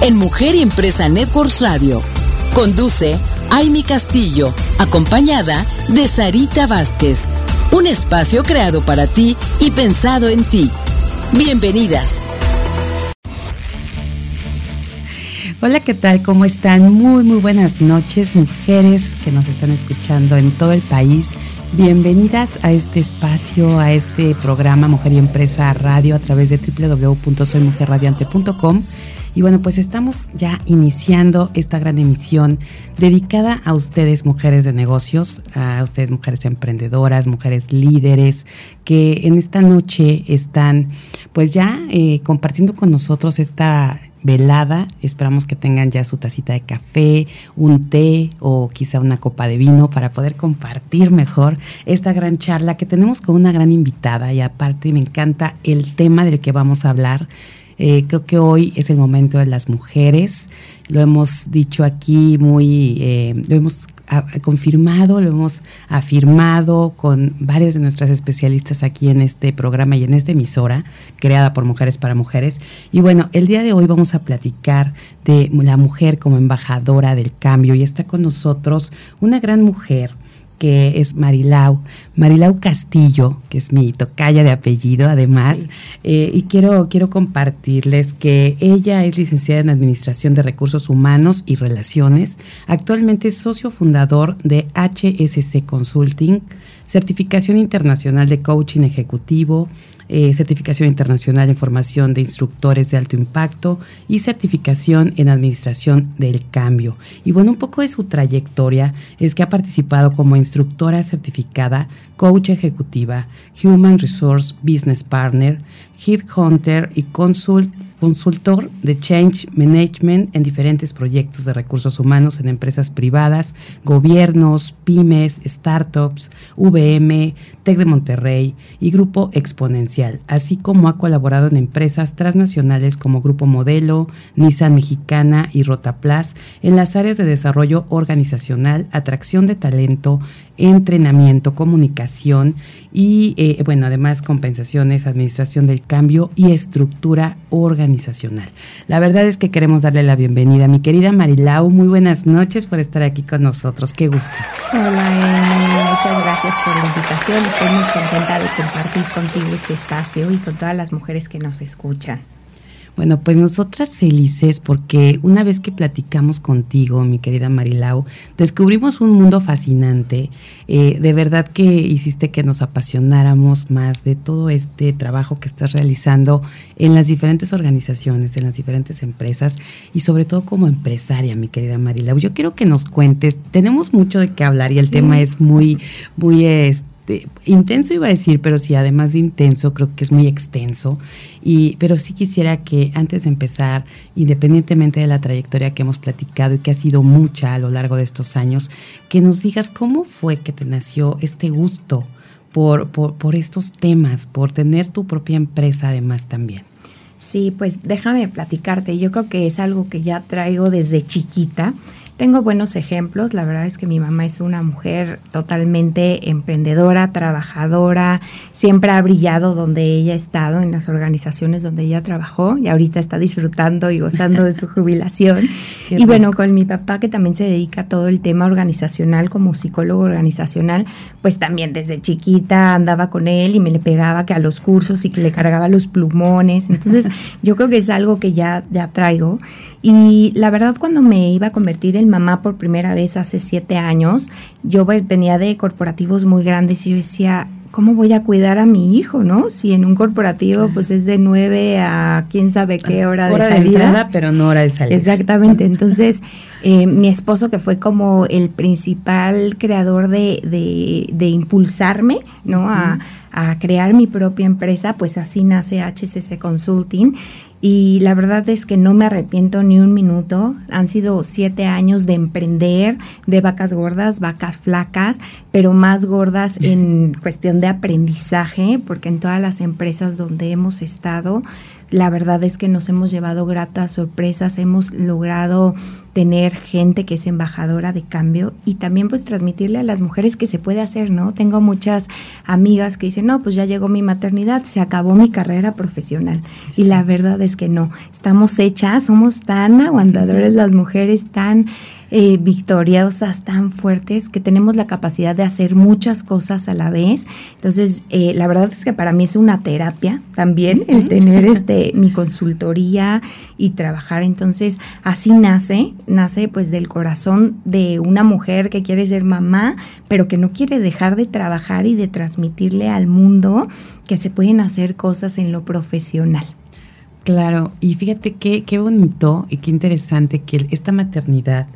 en Mujer y Empresa Networks Radio. Conduce Aimi Castillo, acompañada de Sarita Vázquez. Un espacio creado para ti y pensado en ti. Bienvenidas. Hola, ¿qué tal? ¿Cómo están? Muy, muy buenas noches, mujeres que nos están escuchando en todo el país. Bienvenidas a este espacio, a este programa Mujer y Empresa Radio a través de www.soymujerradiante.com y bueno, pues estamos ya iniciando esta gran emisión dedicada a ustedes, mujeres de negocios, a ustedes, mujeres emprendedoras, mujeres líderes, que en esta noche están pues ya eh, compartiendo con nosotros esta velada. Esperamos que tengan ya su tacita de café, un té o quizá una copa de vino para poder compartir mejor esta gran charla que tenemos con una gran invitada y aparte me encanta el tema del que vamos a hablar eh, creo que hoy es el momento de las mujeres. Lo hemos dicho aquí muy, eh, lo hemos confirmado, lo hemos afirmado con varias de nuestras especialistas aquí en este programa y en esta emisora creada por Mujeres para Mujeres. Y bueno, el día de hoy vamos a platicar de la mujer como embajadora del cambio y está con nosotros una gran mujer que es Marilau, Marilau Castillo, que es mi tocaya de apellido además, eh, y quiero, quiero compartirles que ella es licenciada en Administración de Recursos Humanos y Relaciones, actualmente es socio fundador de HSC Consulting, certificación internacional de coaching ejecutivo, eh, certificación internacional en formación de instructores de alto impacto y certificación en administración del cambio. Y bueno, un poco de su trayectoria es que ha participado como instructora certificada, coach ejecutiva, Human Resource Business Partner, Hunter y Consult consultor de Change Management en diferentes proyectos de recursos humanos en empresas privadas, gobiernos, pymes, startups, VM, TEC de Monterrey y Grupo Exponencial, así como ha colaborado en empresas transnacionales como Grupo Modelo, Nissan Mexicana y Rotaplas en las áreas de desarrollo organizacional, atracción de talento, entrenamiento, comunicación y, eh, bueno, además compensaciones, administración del cambio y estructura organizacional. La verdad es que queremos darle la bienvenida a mi querida Marilau. Muy buenas noches por estar aquí con nosotros. Qué gusto. Hola, muchas gracias por la invitación. Estoy muy contenta de compartir contigo este espacio y con todas las mujeres que nos escuchan. Bueno, pues nosotras felices porque una vez que platicamos contigo, mi querida Marilau, descubrimos un mundo fascinante. Eh, de verdad que hiciste que nos apasionáramos más de todo este trabajo que estás realizando en las diferentes organizaciones, en las diferentes empresas y sobre todo como empresaria, mi querida Marilau. Yo quiero que nos cuentes, tenemos mucho de qué hablar y el tema es muy, muy... Este, intenso iba a decir, pero sí, además de intenso, creo que es muy extenso. Y, pero sí quisiera que antes de empezar, independientemente de la trayectoria que hemos platicado y que ha sido mucha a lo largo de estos años, que nos digas cómo fue que te nació este gusto por, por, por estos temas, por tener tu propia empresa además también. Sí, pues déjame platicarte. Yo creo que es algo que ya traigo desde chiquita tengo buenos ejemplos. La verdad es que mi mamá es una mujer totalmente emprendedora, trabajadora, siempre ha brillado donde ella ha estado, en las organizaciones donde ella trabajó y ahorita está disfrutando y gozando de su jubilación. y bueno, con mi papá que también se dedica a todo el tema organizacional como psicólogo organizacional, pues también desde chiquita andaba con él y me le pegaba que a los cursos y que le cargaba los plumones. Entonces, yo creo que es algo que ya, ya traigo. Y la verdad, cuando me iba a convertir en mamá por primera vez hace siete años, yo venía de corporativos muy grandes y yo decía, ¿cómo voy a cuidar a mi hijo, no? Si en un corporativo pues es de nueve a quién sabe qué hora, hora de salida. De entrada, pero no hora de salida. Exactamente. Entonces, eh, mi esposo que fue como el principal creador de, de, de impulsarme, ¿no? a, a crear mi propia empresa, pues así nace HCC Consulting y la verdad es que no me arrepiento ni un minuto. Han sido siete años de emprender, de vacas gordas, vacas flacas, pero más gordas en cuestión de aprendizaje, porque en todas las empresas donde hemos estado, la verdad es que nos hemos llevado gratas sorpresas, hemos logrado tener gente que es embajadora de cambio y también pues transmitirle a las mujeres que se puede hacer, ¿no? Tengo muchas amigas que dicen, no, pues ya llegó mi maternidad, se acabó mi carrera profesional. Y la verdad es que no, estamos hechas, somos tan aguantadoras las mujeres, tan eh, victoriosas, tan fuertes, que tenemos la capacidad de hacer muchas cosas a la vez. Entonces, eh, la verdad es que para mí es una terapia también el tener este mi consultoría y trabajar. Entonces, así nace, nace pues del corazón de una mujer que quiere ser mamá, pero que no quiere dejar de trabajar y de transmitirle al mundo que se pueden hacer cosas en lo profesional. Claro, y fíjate qué, qué bonito y qué interesante que esta maternidad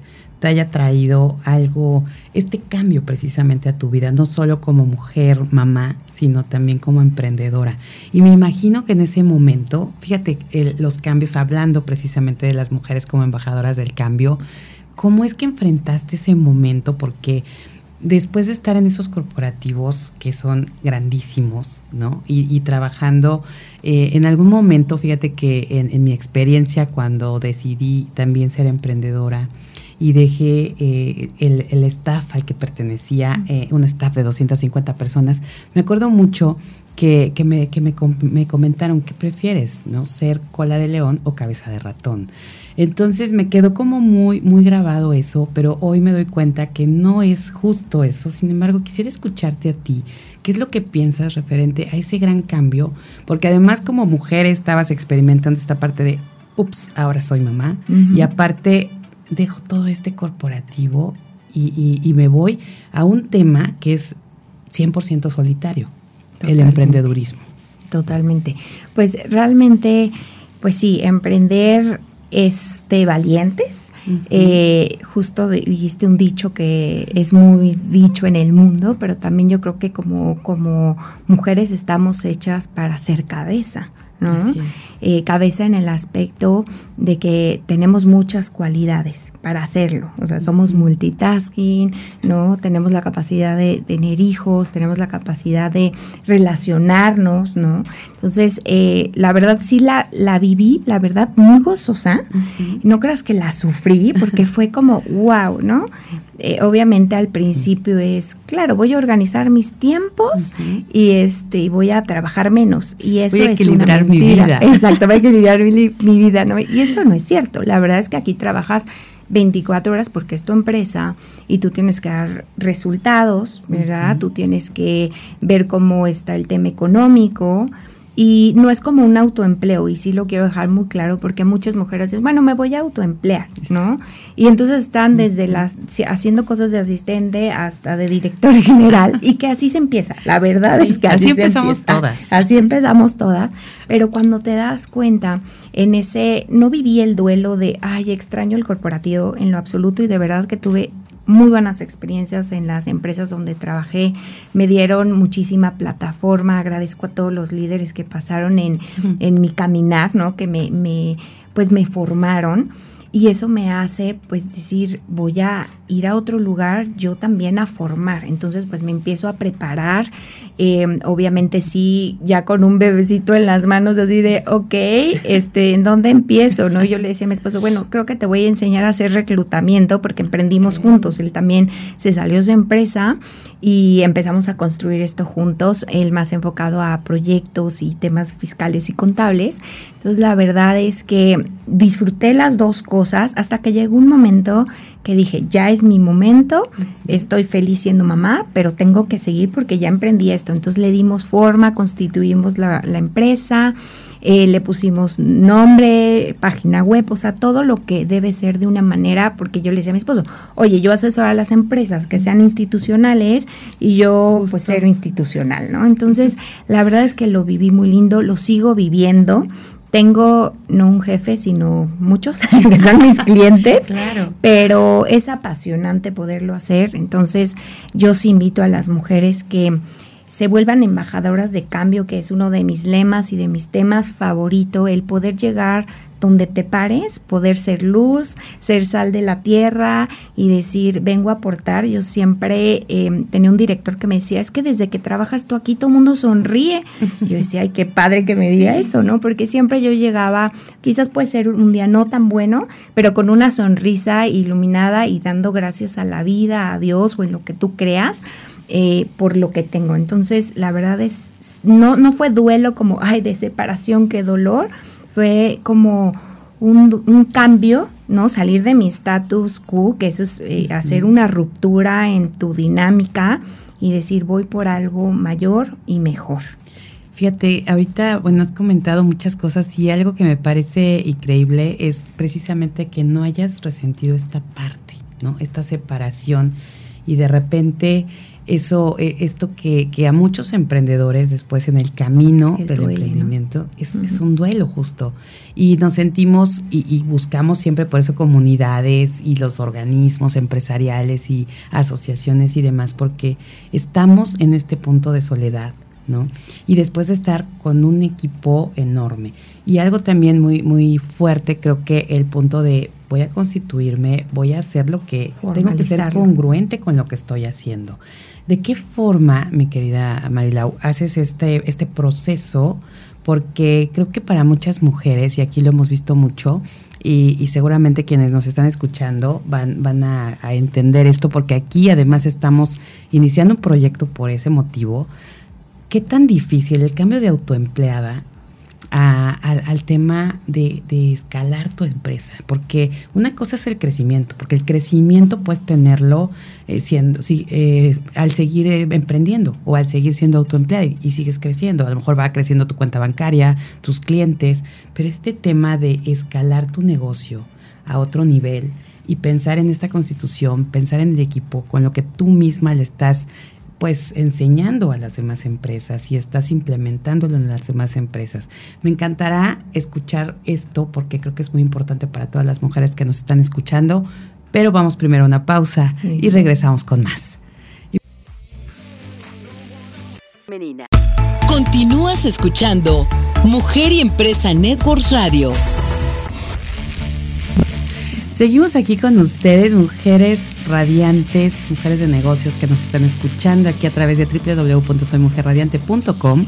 te haya traído algo, este cambio precisamente a tu vida, no solo como mujer, mamá, sino también como emprendedora. Y me imagino que en ese momento, fíjate, los cambios, hablando precisamente de las mujeres como embajadoras del cambio, ¿cómo es que enfrentaste ese momento? Porque después de estar en esos corporativos que son grandísimos, ¿no? Y, trabajando, eh, en algún momento, fíjate que en, mi experiencia cuando decidí también ser emprendedora, y dejé eh, el, staff al que pertenecía, eh, un staff de 250 personas. Me acuerdo mucho que, que, me, que me, me, comentaron, ¿qué prefieres? ¿no? ¿Ser cola de león o cabeza de ratón? Entonces me quedó como muy, muy grabado eso, pero hoy me doy cuenta que no es justo eso. Sin embargo, quisiera escucharte a ti. ¿Qué es lo que piensas referente a ese gran cambio? Porque además como mujer estabas experimentando esta parte de, ups, ahora soy mamá. Y aparte dejo todo este corporativo y, me voy a un tema que es 100% solitario, el emprendedurismo. Totalmente. Pues realmente, pues sí, emprender es de valientes. Eh, justo dijiste un dicho que es muy dicho en el mundo, pero también yo creo que como, como mujeres estamos hechas para ser cabeza. ¿No? Eh, cabeza en el aspecto de que tenemos muchas cualidades para hacerlo, o sea, somos multitasking, ¿no? Tenemos la capacidad de tener hijos, tenemos la capacidad de relacionarnos, ¿no? Entonces, eh, la verdad sí la, la viví, la verdad, muy gozosa, no creas que la sufrí, porque fue como, wow, ¿no? Eh, obviamente al principio es, claro, voy a organizar mis tiempos y este y voy a trabajar menos. Y eso voy a equilibrar mi vida. Exacto, voy a equilibrar mi, vida, ¿no? Y eso no es cierto. La verdad es que aquí trabajas 24 horas porque es tu empresa y tú tienes que dar resultados, ¿verdad? Tú tienes que ver cómo está el tema económico, y no es como un autoempleo, y sí lo quiero dejar muy claro, porque muchas mujeres dicen, bueno, me voy a autoemplear, ¿no? Y entonces están desde las, haciendo cosas de asistente hasta de director general, y que así se empieza. La verdad es que así, empezamos todas. Así empezamos todas, pero cuando te das cuenta, en ese, no viví el duelo de, ay, extraño el corporativo en lo absoluto, y de verdad que tuve muy buenas experiencias en las empresas donde trabajé, me dieron muchísima plataforma, agradezco a todos los líderes que pasaron en, en mi caminar, ¿no? Que me, me, pues me formaron. Y eso me hace pues decir, voy a ir a otro lugar yo también a formar. Entonces pues me empiezo a preparar, eh, obviamente sí, ya con un bebecito en las manos así de, ok, este, ¿en dónde empiezo? ¿No? Yo le decía a mi esposo, bueno, creo que te voy a enseñar a hacer reclutamiento porque emprendimos juntos. Él también se salió de su empresa y empezamos a construir esto juntos, él más enfocado a proyectos y temas fiscales y contables. Entonces la verdad es que disfruté las dos cosas hasta que llegó un momento que dije, ya es mi momento, estoy feliz siendo mamá, pero tengo que seguir porque ya emprendí esto. Entonces le dimos forma, constituimos la, la empresa, eh, le pusimos nombre, página web, o sea, todo lo que debe ser de una manera, porque yo le decía a mi esposo, oye, yo asesoro a las empresas que sean institucionales y yo pues ser institucional, ¿no? Entonces, la verdad es que lo viví muy lindo, lo sigo viviendo tengo no un jefe, sino muchos que son mis clientes, claro. pero es apasionante poderlo hacer. Entonces, yo sí invito a las mujeres que se vuelvan embajadoras de cambio, que es uno de mis lemas y de mis temas favorito, el poder llegar donde te pares, poder ser luz, ser sal de la tierra y decir, vengo a aportar. Yo siempre em, tenía un director que me decía, es que desde que trabajas tú aquí todo el mundo sonríe. Yo decía, ay, qué padre que me diga eso, ¿no? Porque siempre yo llegaba, quizás puede ser un día no tan bueno, pero con una sonrisa iluminada y dando gracias a la vida, a Dios o en lo que tú creas. Eh, por lo que tengo. Entonces, la verdad es, no, no fue duelo como, ay, de separación, qué dolor, fue como un, cambio, ¿no? Salir de mi status quo, que eso es eh, hacer una ruptura en tu dinámica y decir, voy por algo mayor y mejor. Fíjate, ahorita, bueno, has comentado muchas cosas y algo que me parece increíble es precisamente que no hayas resentido esta parte, ¿no? Esta separación y de repente eso, eh, esto que, que, a muchos emprendedores después en el camino del emprendimiento es, es, un duelo justo. Y nos sentimos y, y, buscamos siempre por eso comunidades y los organismos empresariales y asociaciones y demás, porque estamos en este punto de soledad. ¿no? Y después de estar con un equipo enorme. Y algo también muy, muy fuerte, creo que el punto de voy a constituirme, voy a hacer lo que tengo que ser congruente con lo que estoy haciendo. ¿De qué forma, mi querida Marilau, haces este, este proceso? Porque creo que para muchas mujeres, y aquí lo hemos visto mucho, y, seguramente quienes nos están escuchando van, van a, entender esto, porque aquí además estamos iniciando un proyecto por ese motivo. ¿Qué tan difícil el cambio de autoempleada al, tema de, escalar tu empresa, porque una cosa es el crecimiento, porque el crecimiento puedes tenerlo eh, siendo, eh, al seguir eh, emprendiendo o al seguir siendo autoempleado y, sigues creciendo. A lo mejor va creciendo tu cuenta bancaria, tus clientes, pero este tema de escalar tu negocio a otro nivel y pensar en esta constitución, pensar en el equipo con lo que tú misma le estás pues enseñando a las demás empresas y estás implementándolo en las demás empresas. Me encantará escuchar esto porque creo que es muy importante para todas las mujeres que nos están escuchando, pero vamos primero a una pausa y regresamos con más. Continúas escuchando Mujer y Empresa Networks Radio. Seguimos aquí con ustedes, mujeres radiantes, mujeres de negocios que nos están escuchando aquí a través de www.soymujerradiante.com.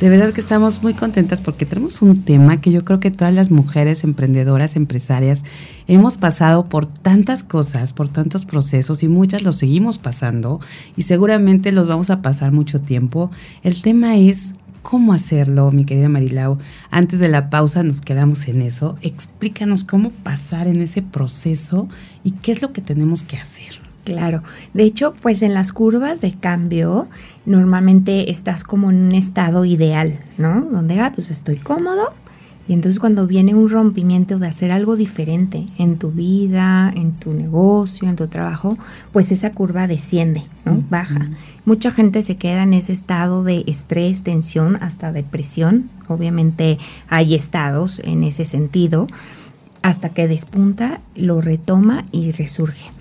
De verdad que estamos muy contentas porque tenemos un tema que yo creo que todas las mujeres emprendedoras, empresarias, hemos pasado por tantas cosas, por tantos procesos y muchas los seguimos pasando y seguramente los vamos a pasar mucho tiempo. El tema es cómo hacerlo, mi querida Marilau. Antes de la pausa nos quedamos en eso. Explícanos cómo pasar en ese proceso y qué es lo que tenemos que hacer. Claro, de hecho, pues en las curvas de cambio normalmente estás como en un estado ideal, ¿no? Donde, ah, pues estoy cómodo, y entonces cuando viene un rompimiento de hacer algo diferente en tu vida, en tu negocio, en tu trabajo, pues esa curva desciende, ¿no? Baja. Mucha gente se queda en ese estado de estrés, tensión, hasta depresión. Obviamente hay estados en ese sentido, hasta que despunta, lo retoma y resurge.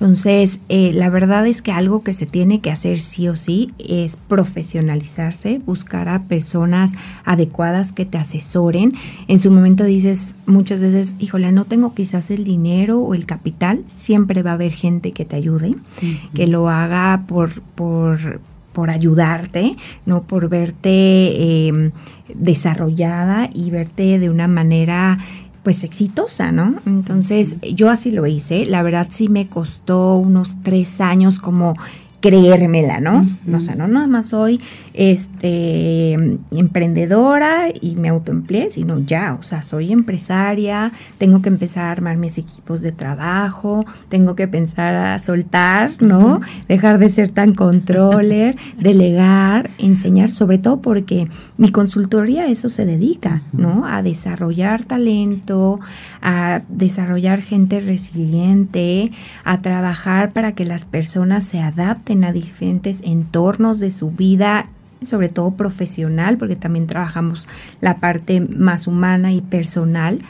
Entonces, eh, la verdad es que algo que se tiene que hacer sí o sí es profesionalizarse, buscar a personas adecuadas que te asesoren. En su momento dices muchas veces, híjole, no tengo quizás el dinero o el capital, siempre va a haber gente que te ayude, que lo haga por, por, por ayudarte, no por verte em, desarrollada y verte de una manera pues exitosa, ¿no? Entonces yo así lo hice, la verdad sí me costó unos tres años como creérmela, ¿no? O sea, no nada más soy este emprendedora y me autoempleé, sino ya, o sea, soy empresaria, tengo que empezar a armar mis equipos de trabajo, tengo que pensar a soltar, ¿no? Dejar de ser tan controller, delegar, enseñar, sobre todo porque mi consultoría a eso se dedica, ¿no? A desarrollar talento, a desarrollar gente resiliente, a trabajar para que las personas se adapten a diferentes entornos de su vida sobre todo profesional, porque también trabajamos la parte más humana y personal.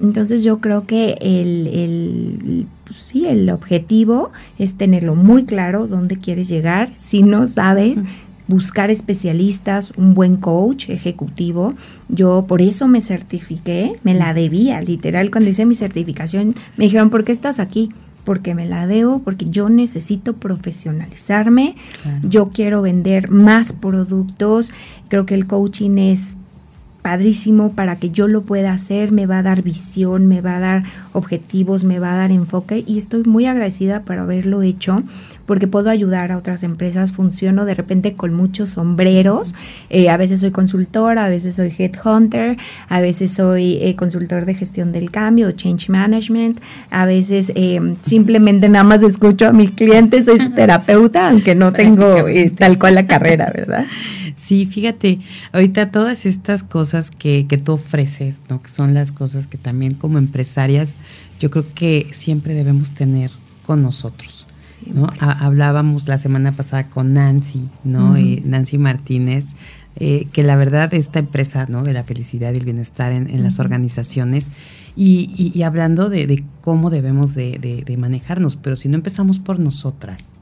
Entonces yo creo que el, el, pues sí, el objetivo es tenerlo muy claro dónde quieres llegar. Si no sabes, buscar especialistas, un buen coach ejecutivo. Yo por eso me certifiqué, me la debía, literal, cuando hice mi certificación, me dijeron, ¿por qué estás aquí? Porque me la debo, porque yo necesito profesionalizarme, yo quiero vender más productos, creo que el coaching es padrísimo para que yo lo pueda hacer, me va a dar visión, me va a dar objetivos, me va a dar enfoque y estoy muy agradecida por haberlo hecho porque puedo ayudar a otras empresas, funciono de repente con muchos sombreros, eh, a veces soy consultora, a veces soy headhunter, a veces soy eh, consultor de gestión del cambio, change management, a veces eh, simplemente nada más escucho a mi cliente, soy su terapeuta, aunque no tengo tal cual la carrera, ¿verdad? Sí, fíjate, ahorita todas estas cosas que, que tú ofreces, ¿no? Que son las cosas que también como empresarias yo creo que siempre debemos tener con nosotros. ¿no? hablábamos la semana pasada con Nancy, ¿no? Eh, Nancy Martínez, eh, que la verdad esta empresa, ¿no? De la felicidad y el bienestar en, las organizaciones y, y, hablando de, de, cómo debemos de, de, de, manejarnos, pero si no empezamos por nosotras,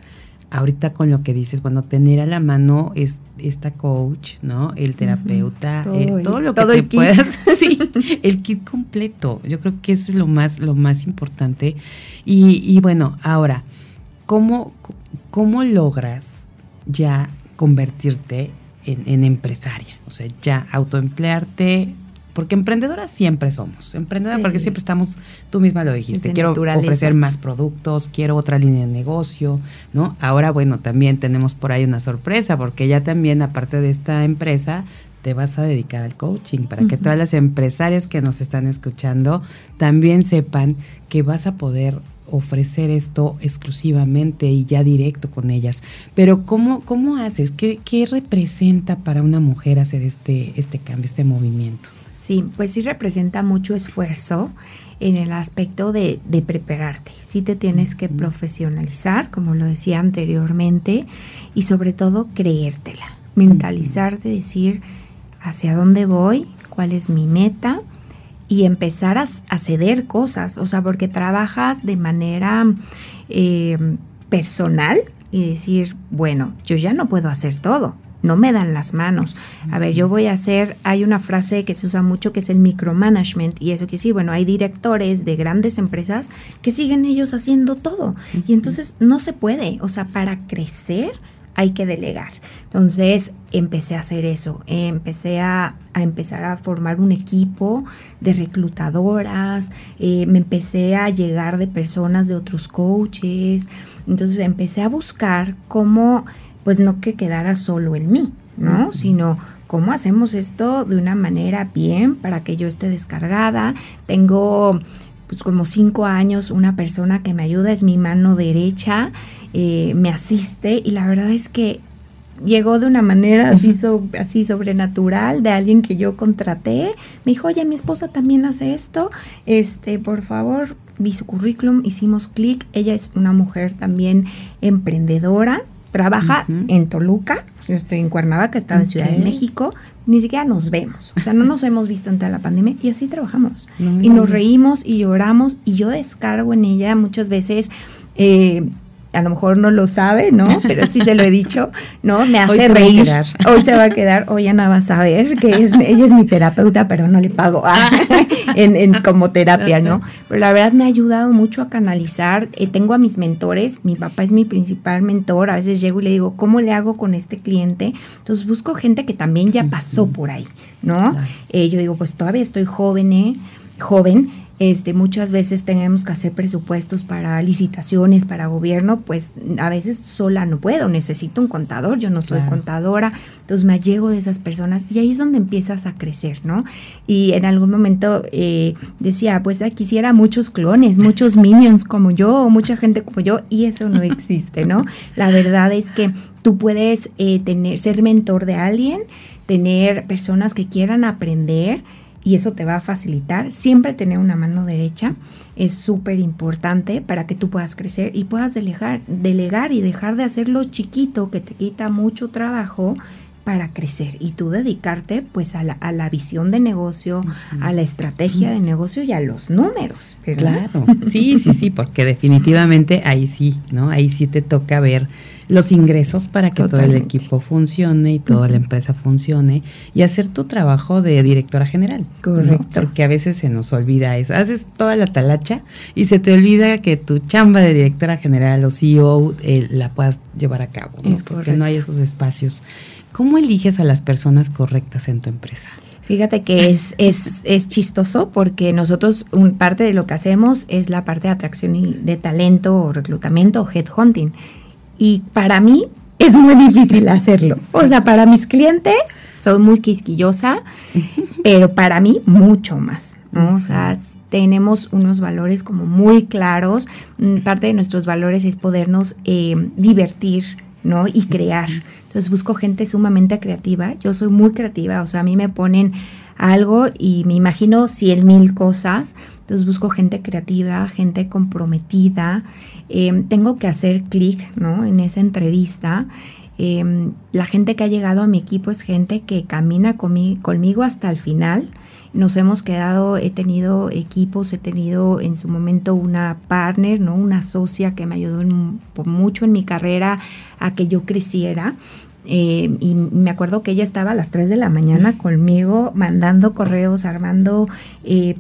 ahorita con lo que dices, bueno, tener a la mano es esta coach, ¿no? El terapeuta, eh, todo, lo que te puedas, sí, el kit completo. Yo creo que eso es lo más, lo más importante. Y, y bueno, ahora, ¿cómo, ¿cómo logras ya convertirte en, en empresaria? O sea, ya autoemplearte, porque emprendedoras siempre somos. Emprendedora porque siempre estamos, tú misma lo dijiste, quiero ofrecer más productos, quiero otra línea de negocio, ¿no? Ahora, bueno, también tenemos por ahí una sorpresa, porque ya también, aparte de esta empresa, te vas a dedicar al coaching, para que todas las empresarias que nos están escuchando también sepan que vas a poder ofrecer esto exclusivamente y ya directo con ellas. Pero ¿cómo, cómo haces? ¿Qué, ¿Qué representa para una mujer hacer este, este cambio, este movimiento? Sí, pues sí representa mucho esfuerzo en el aspecto de, prepararte. Sí te tienes que profesionalizar, como lo decía anteriormente, y sobre todo creértela, mentalizarte, decir hacia dónde voy, cuál es mi meta y empezar a, ceder cosas, o sea, porque trabajas de manera eh, personal y decir, bueno, yo ya no puedo hacer todo no me dan las manos. A ver, yo voy a hacer, hay una frase que se usa mucho que es el micromanagement y eso quiere decir, bueno, hay directores de grandes empresas que siguen ellos haciendo todo y entonces no se puede, o sea, para crecer hay que delegar. Entonces empecé a hacer eso, empecé a, empezar a formar un equipo de reclutadoras, eh, me empecé a llegar de personas de otros coaches, entonces empecé a buscar cómo pues no que quedara solo en mí, ¿no? Sino cómo hacemos esto de una manera bien para que yo esté descargada. Tengo pues como cinco años una persona que me ayuda, es mi mano derecha, eh, me asiste y la verdad es que llegó de una manera así, así sobrenatural de alguien que yo contraté. Me dijo, oye, mi esposa también hace esto, este, por favor, vi su currículum, hicimos clic. Ella es una mujer también emprendedora trabaja en Toluca, yo estoy en Cuernavaca, estaba en Ciudad de México, ni siquiera nos vemos, o sea, no nos hemos visto en toda la pandemia y así trabajamos. y nos reímos y lloramos y yo descargo en ella muchas veces Eh, a lo mejor no lo sabe, ¿no? Pero sí se lo he dicho, ¿no? Me hace reír. Hoy se va a quedar, hoy Ana va a saber que es, ella es mi terapeuta, pero no le pago ah, en, como terapia, ¿no? Pero la verdad me ha ayudado mucho a canalizar. Eh, tengo a mis mentores, mi papá es mi principal mentor, a veces llego y le digo, ¿cómo le hago con este cliente? Entonces busco gente que también ya pasó por ahí, ¿no? Eh, yo digo, pues todavía estoy joven, ¿eh? Joven, este, muchas veces tenemos que hacer presupuestos para licitaciones, para gobierno, pues a veces sola no puedo, necesito un contador, yo no soy contadora, entonces me allego de esas personas y ahí es donde empiezas a crecer, ¿no? Y en algún momento eh, decía, pues quisiera muchos clones, muchos minions como yo, o mucha gente como yo, y eso no existe, ¿no? La verdad es que tú puedes eh, tener, ser mentor de alguien, tener personas que quieran aprender, y eso te va a facilitar. Siempre tener una mano derecha es súper importante para que tú puedas crecer y puedas delegar, delegar y dejar de hacerlo chiquito que te quita mucho trabajo para crecer y tú dedicarte pues a la, a la visión de negocio, a la estrategia de negocio y a los números. Claro, sí, sí, sí, porque definitivamente ahí sí, ¿no? Ahí sí te toca ver los ingresos para que todo el equipo funcione y toda la empresa funcione y hacer tu trabajo de directora general. Correcto. Porque a veces se nos olvida eso. Haces toda la talacha y se te olvida que tu chamba de directora general o CEO eh, la puedas llevar a cabo, porque no hay esos espacios. ¿Cómo eliges a las personas correctas en tu empresa? Fíjate que es, es, es chistoso porque nosotros, un, parte de lo que hacemos es la parte de atracción y de talento o reclutamiento o headhunting. Y para mí es muy difícil hacerlo. O sea, para mis clientes soy muy quisquillosa, pero para mí mucho más. ¿no? O sea, tenemos unos valores como muy claros. Mm, parte de nuestros valores es podernos eh, divertir, ¿no? Y crear. Entonces busco gente sumamente creativa. Yo soy muy creativa, o sea, a mí me ponen algo y me imagino cien mil cosas. Entonces busco gente creativa, gente comprometida. Em, tengo que hacer clic, ¿no? En esa entrevista. Em, la gente que ha llegado a mi equipo es gente que camina conmigo hasta el final. Nos hemos quedado, he tenido equipos, he tenido en su momento una partner, ¿no? Una socia que me ayudó mucho en mi carrera a que yo creciera. Eh, y me acuerdo que ella estaba a las 3 de la mañana conmigo mandando correos, armando eh,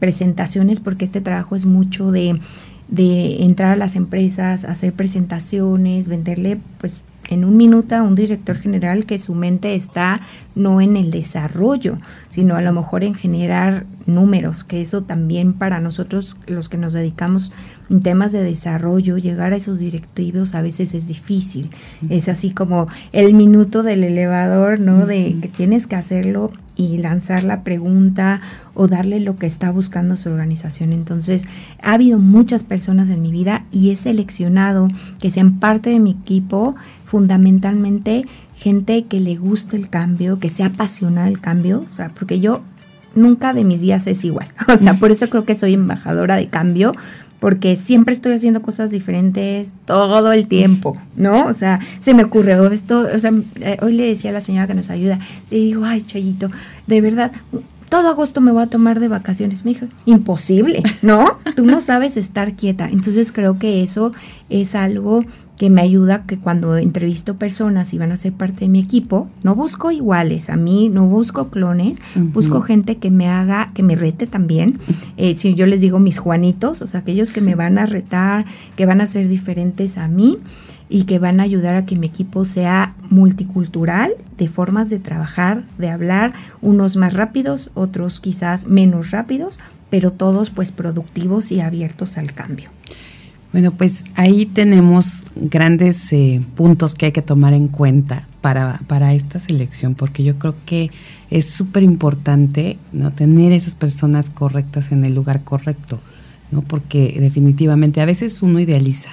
presentaciones, porque este trabajo es mucho de, de entrar a las empresas, hacer presentaciones, venderle pues en un minuto a un director general que su mente está no en el desarrollo, sino a lo mejor en generar números, que eso también para nosotros los que nos dedicamos en temas de desarrollo, llegar a esos directivos a veces es difícil. Es así como el minuto del elevador, ¿no? De que tienes que hacerlo y lanzar la pregunta o darle lo que está buscando su organización. Entonces, ha habido muchas personas en mi vida y he seleccionado que sean parte de mi equipo, fundamentalmente gente que le guste el cambio, que sea apasionada el cambio, o sea, porque yo nunca de mis días es igual. O sea, por eso creo que soy embajadora de cambio, porque siempre estoy haciendo cosas diferentes todo el tiempo, ¿no? O sea, se me ocurre esto, o sea, eh, hoy le decía a la señora que nos ayuda, le digo, ay, Chayito, de verdad, todo agosto me voy a tomar de vacaciones. Me dijo, imposible, ¿no? Tú no sabes estar quieta. Entonces creo que eso es algo que me ayuda que cuando entrevisto personas y van a ser parte de mi equipo, no busco iguales, a mí no busco clones, busco gente que me haga, que me rete también. Eh, si yo les digo mis Juanitos, o sea, aquellos que me van a retar, que van a ser diferentes a mí y que van a ayudar a que mi equipo sea multicultural, de formas de trabajar, de hablar, unos más rápidos, otros quizás menos rápidos, pero todos pues productivos y abiertos al cambio. Bueno, pues ahí tenemos grandes eh, puntos que hay que tomar en cuenta para, para esta selección, porque yo creo que es súper importante ¿no? tener esas personas correctas en el lugar correcto, ¿no? porque definitivamente a veces uno idealiza,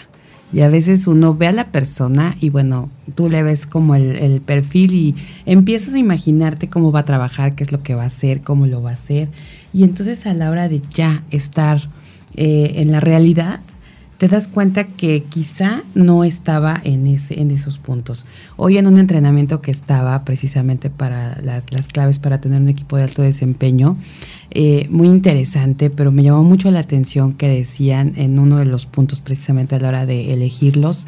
y a veces uno ve a la persona y bueno, tú le ves como el, perfil y empiezas a imaginarte cómo va a trabajar, qué es lo que va a hacer, cómo lo va a hacer. Y entonces a la hora de ya estar eh, en la realidad, te das cuenta que quizá no estaba en, ese, en esos puntos. Hoy en un entrenamiento que estaba precisamente para las, las claves para tener un equipo de alto desempeño, eh, muy interesante, pero me llamó mucho la atención que decían en uno de los puntos precisamente a la hora de elegirlos,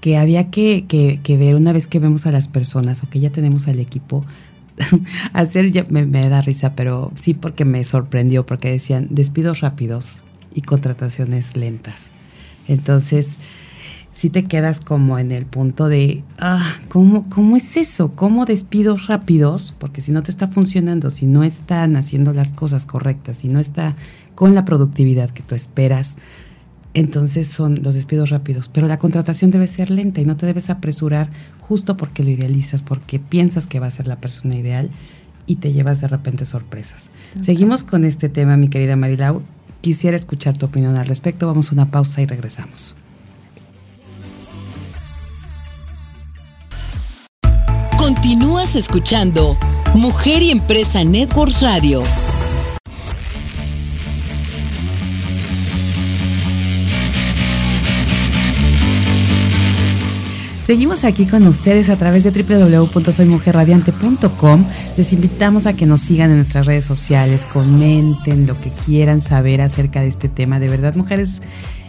que había que, que, ver una vez que vemos a las personas o que ya tenemos al equipo, hacer, me, da risa, pero sí porque me sorprendió, porque decían despidos rápidos, y contrataciones lentas. Entonces, si te quedas como en el punto de, ah, ¿cómo, ¿cómo es eso? ¿Cómo despidos rápidos? Porque si no te está funcionando, si no están haciendo las cosas correctas, si no está con la productividad que tú esperas, entonces son los despidos rápidos. Pero la contratación debe ser lenta y no te debes apresurar justo porque lo idealizas, porque piensas que va a ser la persona ideal y te llevas de repente sorpresas. Seguimos con este tema, mi querida Marilau. Quisiera escuchar tu opinión al respecto. Vamos a una pausa y regresamos. Continúas escuchando Mujer y Empresa Networks Radio. Seguimos aquí con ustedes a través de www.soymujerradiante.com. Les invitamos a que nos sigan en nuestras redes sociales, comenten lo que quieran saber acerca de este tema. De verdad, mujeres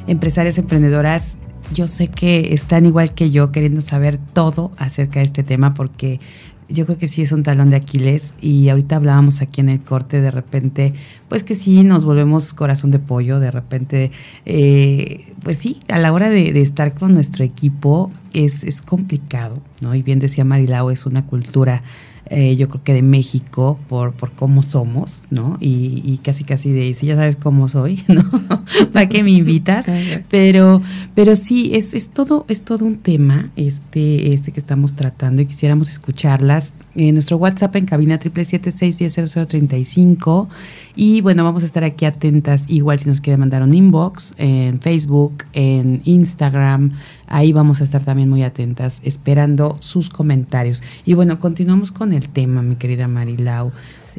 empresarias, emprendedoras, yo sé que están igual que yo queriendo saber todo acerca de este tema porque yo creo que sí es un talón de Aquiles y ahorita hablábamos aquí en el corte de repente, pues que sí nos volvemos corazón de pollo, de repente, eh, pues sí, a la hora de, de, estar con nuestro equipo es, es complicado, ¿no? Y bien decía Marilao, es una cultura eh, yo creo que de México por, por cómo somos, ¿no? Y, casi casi de, si ya sabes cómo soy, ¿no? ¿Para qué me invitas? Pero, pero sí, es, es todo, es todo un tema este, este que estamos tratando y quisiéramos escucharlas. En nuestro WhatsApp en cabina triple siete seis y bueno, vamos a estar aquí atentas igual si nos quiere mandar un inbox en Facebook, en Instagram, ahí vamos a estar también muy atentas esperando sus comentarios. Y bueno, continuamos con el tema, mi querida Marilau.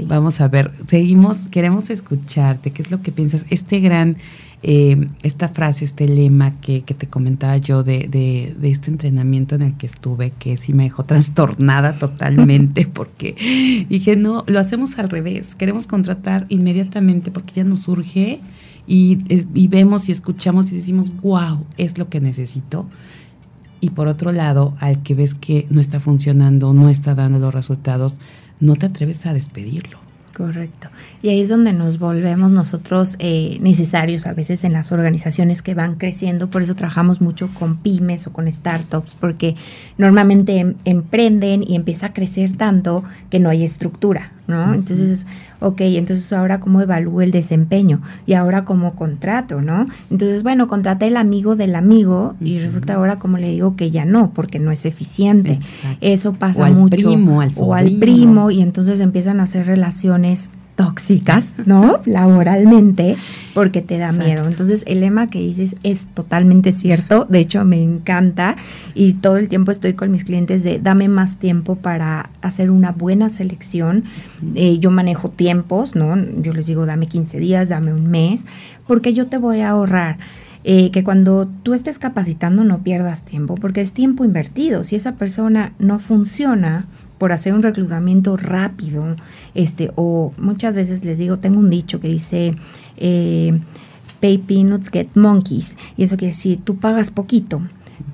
Vamos a ver, seguimos, queremos escucharte, ¿qué es lo que piensas? Este gran eh, esta frase, este lema que, te comentaba yo de, de, este entrenamiento en el que estuve, que sí me dejó trastornada totalmente, porque dije, no, lo hacemos al revés, queremos contratar inmediatamente porque ya nos surge y, eh, y vemos y escuchamos y decimos, wow, es lo que necesito. Y por otro lado, al que ves que no está funcionando, no está dando los resultados, no te atreves a despedirlo. Correcto. Y ahí es donde nos volvemos nosotros eh, necesarios a veces en las organizaciones que van creciendo. Por eso trabajamos mucho con pymes o con startups, porque normalmente em, emprenden y empieza a crecer tanto que no hay estructura, ¿no? Entonces, ok, entonces ahora cómo evalúo el desempeño y ahora cómo contrato, ¿no? Entonces, bueno, contraté el amigo del amigo y resulta ahora como le digo que ya no, porque no es eficiente. Eso pasa o al mucho. Primo, al o al primo y entonces empiezan a hacer relaciones tóxicas, ¿no? Laboralmente, porque te da miedo. Entonces, el lema que dices es totalmente cierto. De hecho, me encanta y todo el tiempo estoy con mis clientes de dame más tiempo para hacer una buena selección. Eh, yo manejo tiempos, ¿no? Yo les digo, dame 15 días, dame un mes, porque yo te voy a ahorrar. Eh, que cuando tú estés capacitando no pierdas tiempo, porque es tiempo invertido. Si esa persona no funciona, por hacer un reclutamiento rápido, este, o muchas veces les digo, tengo un dicho que dice, eh, pay peanuts, get monkeys, y eso quiere decir, tú pagas poquito,